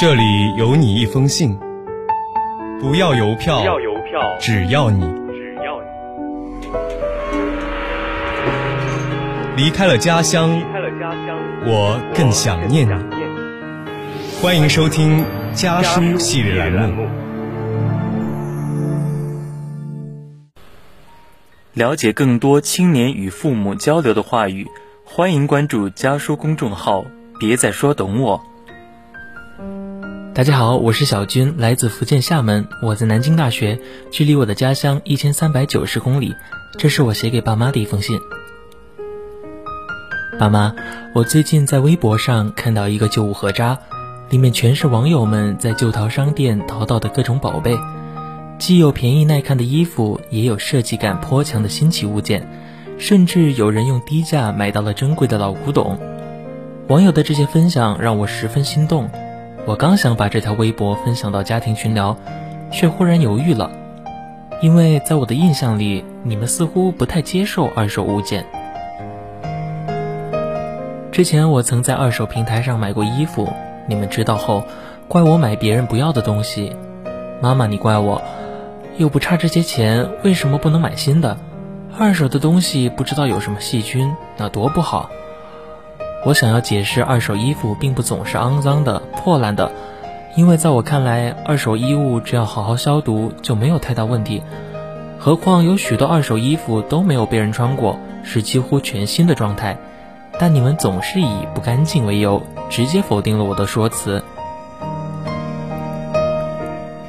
这里有你一封信，不要邮票，不要邮票，只要你只要你离开了家乡，离开了家乡，我更想念你。想念你。欢迎收听家书系列栏目。了解更多青年与父母交流的话语，欢迎关注家书公众号。别再说懂我。大家好，我是小军，来自福建厦门。我在南京大学，距离我的家乡一千三百九十公里。这是我写给爸妈的一封信。爸妈，我最近在微博上看到一个旧物合渣，里面全是网友们在旧淘商店淘到的各种宝贝，既有便宜耐看的衣服，也有设计感颇强的新奇物件，甚至有人用低价买到了珍贵的老古董。网友的这些分享让我十分心动，我刚想把这条微博分享到家庭群聊，却忽然犹豫了，因为在我的印象里，你们似乎不太接受二手物件。之前我曾在二手平台上买过衣服，你们知道后，怪我买别人不要的东西。妈妈，你怪我，又不差这些钱，为什么不能买新的？二手的东西不知道有什么细菌，那多不好。我想要解释，二手衣服并不总是肮脏的、破烂的，因为在我看来，二手衣物只要好好消毒就没有太大问题。何况有许多二手衣服都没有被人穿过，是几乎全新的状态。但你们总是以不干净为由，直接否定了我的说辞。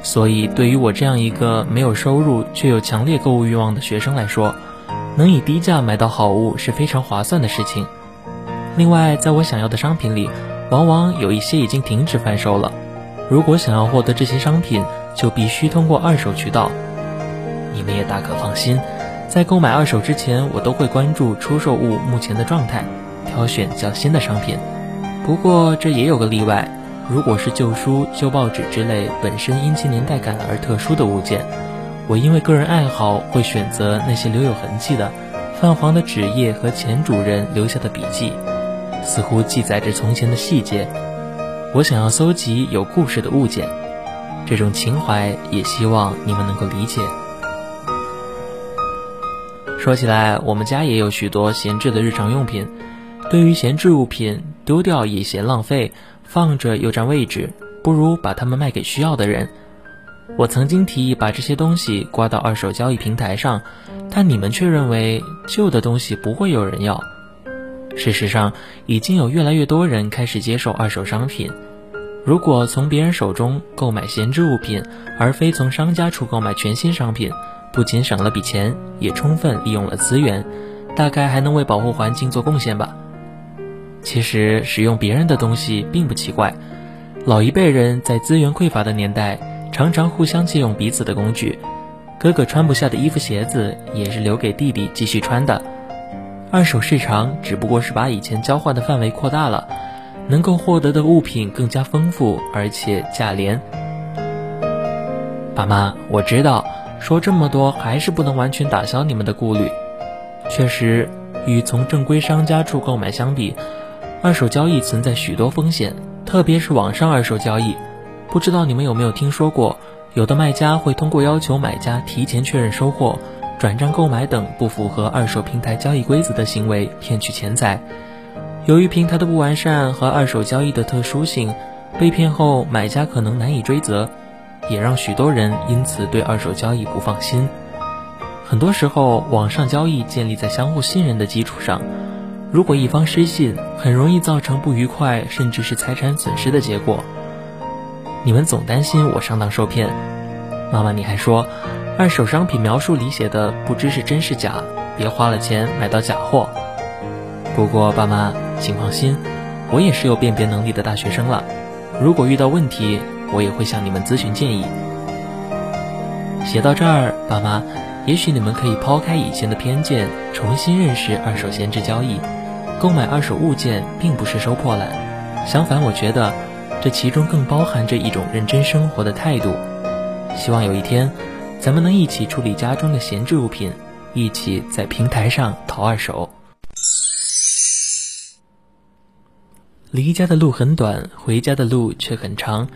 所以，对于我这样一个没有收入却有强烈购物欲望的学生来说，能以低价买到好物是非常划算的事情。另外，在我想要的商品里，往往有一些已经停止贩售了。如果想要获得这些商品，就必须通过二手渠道。你们也大可放心，在购买二手之前，我都会关注出售物目前的状态，挑选较新的商品。不过这也有个例外，如果是旧书、旧报纸之类本身因其年代感而特殊的物件，我因为个人爱好会选择那些留有痕迹的、泛黄的纸页和前主人留下的笔记。似乎记载着从前的细节，我想要搜集有故事的物件，这种情怀也希望你们能够理解。说起来，我们家也有许多闲置的日常用品，对于闲置物品，丢掉也嫌浪费，放着又占位置，不如把它们卖给需要的人。我曾经提议把这些东西挂到二手交易平台上，但你们却认为旧的东西不会有人要。事实上，已经有越来越多人开始接受二手商品。如果从别人手中购买闲置物品，而非从商家处购买全新商品，不仅省了笔钱，也充分利用了资源，大概还能为保护环境做贡献吧。其实，使用别人的东西并不奇怪。老一辈人在资源匮乏的年代，常常互相借用彼此的工具。哥哥穿不下的衣服、鞋子，也是留给弟弟继续穿的。二手市场只不过是把以前交换的范围扩大了，能够获得的物品更加丰富，而且价廉。爸妈，我知道说这么多还是不能完全打消你们的顾虑。确实，与从正规商家处购买相比，二手交易存在许多风险，特别是网上二手交易。不知道你们有没有听说过，有的卖家会通过要求买家提前确认收货。转账购买等不符合二手平台交易规则的行为，骗取钱财。由于平台的不完善和二手交易的特殊性，被骗后买家可能难以追责，也让许多人因此对二手交易不放心。很多时候，网上交易建立在相互信任的基础上，如果一方失信，很容易造成不愉快甚至是财产损失的结果。你们总担心我上当受骗，妈妈，你还说。二手商品描述里写的不知是真是假，别花了钱买到假货。不过爸妈，请放心，我也是有辨别能力的大学生了。如果遇到问题，我也会向你们咨询建议。写到这儿，爸妈，也许你们可以抛开以前的偏见，重新认识二手闲置交易。购买二手物件并不是收破烂，相反，我觉得这其中更包含着一种认真生活的态度。希望有一天。咱们能一起处理家中的闲置物品，一起在平台上淘二手。离家的路很短，回家的路却很长。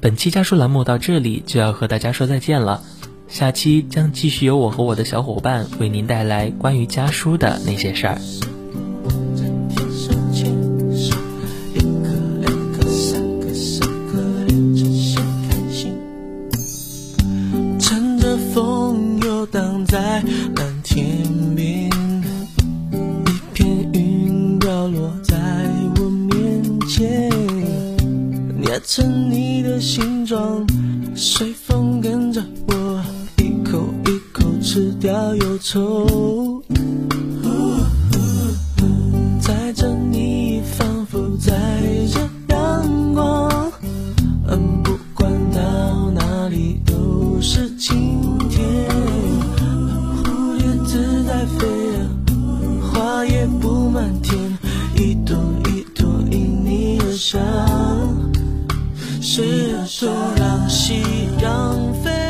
本期家书栏目到这里就要和大家说再见了，下期将继续由我和我的小伙伴为您带来关于家书的那些事儿。在蓝天边，一片云掉落在我面前，捏成你的形状，随风跟着我，一口一口吃掉忧愁。载着你，仿佛载着阳光，不管到哪里都是晴天。飞啊，花也布满天，一朵一朵因你而香，试图让夕阳飞。